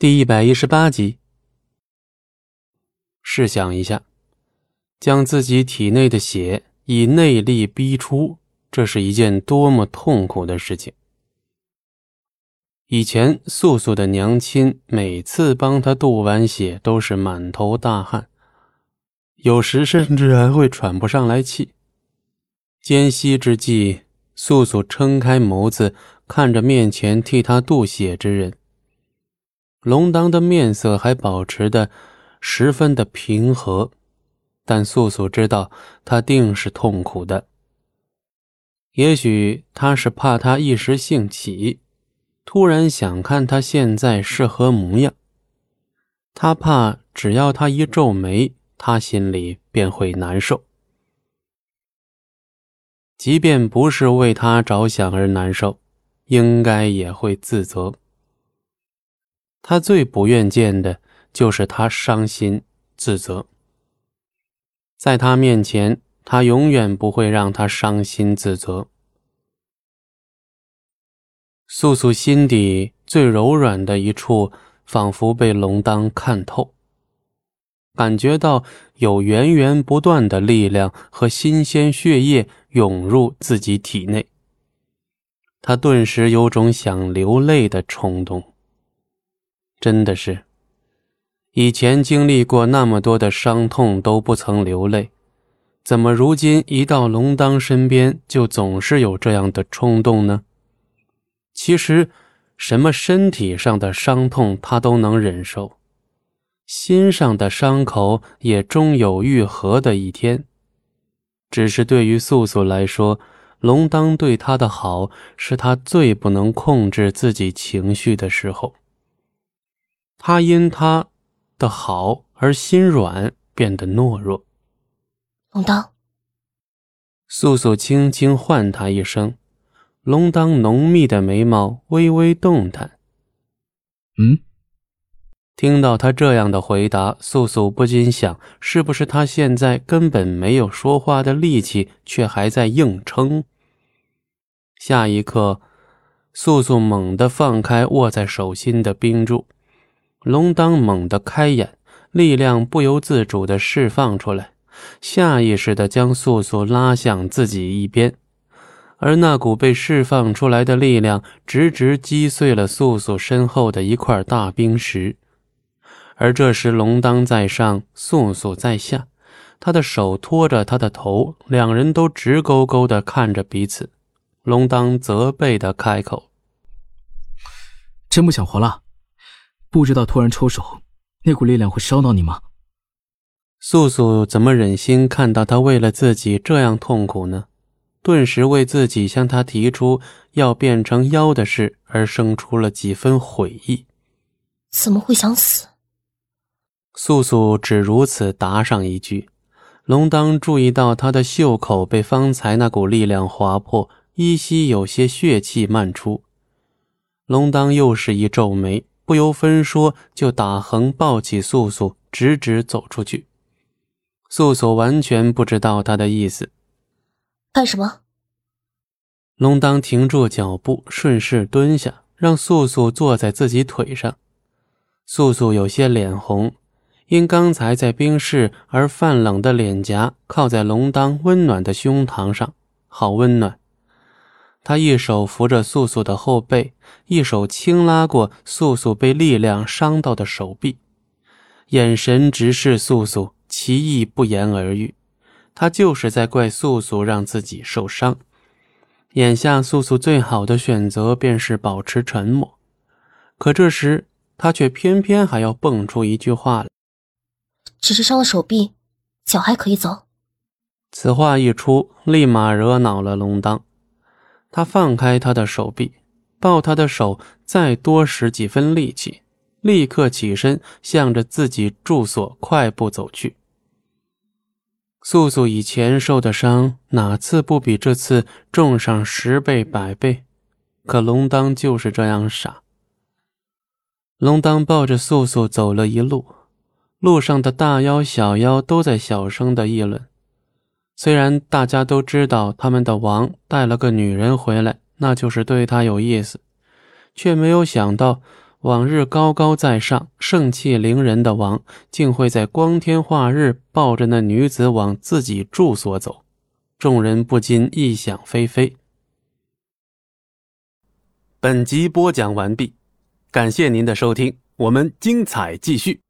第一百一十八集。试想一下，将自己体内的血以内力逼出，这是一件多么痛苦的事情。以前素素的娘亲每次帮她渡完血，都是满头大汗，有时甚至还会喘不上来气。间隙之际，素素撑开眸子，看着面前替她渡血之人。龙当的面色还保持的十分的平和，但素素知道他定是痛苦的。也许他是怕他一时兴起，突然想看他现在是何模样。他怕只要他一皱眉，他心里便会难受。即便不是为他着想而难受，应该也会自责。他最不愿见的就是他伤心自责，在他面前，他永远不会让他伤心自责。素素心底最柔软的一处，仿佛被龙当看透，感觉到有源源不断的力量和新鲜血液涌入自己体内，他顿时有种想流泪的冲动。真的是，以前经历过那么多的伤痛都不曾流泪，怎么如今一到龙当身边就总是有这样的冲动呢？其实，什么身体上的伤痛他都能忍受，心上的伤口也终有愈合的一天。只是对于素素来说，龙当对她的好是她最不能控制自己情绪的时候。他因他的好而心软，变得懦弱。龙当，素素轻轻唤他一声，龙当浓密的眉毛微微动弹。嗯，听到他这样的回答，素素不禁想：是不是他现在根本没有说话的力气，却还在硬撑？下一刻，素素猛地放开握在手心的冰柱。龙当猛地开眼，力量不由自主地释放出来，下意识地将素素拉向自己一边，而那股被释放出来的力量直直击碎了素素身后的一块大冰石。而这时，龙当在上，素素在下，他的手托着他的头，两人都直勾勾地看着彼此。龙当责备地开口：“真不想活了？”不知道突然抽手，那股力量会伤到你吗？素素怎么忍心看到他为了自己这样痛苦呢？顿时为自己向他提出要变成妖的事而生出了几分悔意。怎么会想死？素素只如此答上一句。龙当注意到他的袖口被方才那股力量划破，依稀有些血气漫出。龙当又是一皱眉。不由分说，就打横抱起素素，直直走出去。素素完全不知道他的意思。干什么？龙当停住脚步，顺势蹲下，让素素坐在自己腿上。素素有些脸红，因刚才在冰室而泛冷的脸颊靠在龙当温暖的胸膛上，好温暖。他一手扶着素素的后背，一手轻拉过素素被力量伤到的手臂，眼神直视素素，其意不言而喻。他就是在怪素素让自己受伤。眼下素素最好的选择便是保持沉默，可这时他却偏偏还要蹦出一句话来：“只是伤了手臂，脚还可以走。”此话一出，立马惹恼了龙当。他放开他的手臂，抱他的手，再多使几分力气，立刻起身，向着自己住所快步走去。素素以前受的伤，哪次不比这次重上十倍百倍？可龙当就是这样傻。龙当抱着素素走了一路，路上的大妖小妖都在小声的议论。虽然大家都知道他们的王带了个女人回来，那就是对他有意思，却没有想到往日高高在上、盛气凌人的王，竟会在光天化日抱着那女子往自己住所走，众人不禁异想非非。本集播讲完毕，感谢您的收听，我们精彩继续。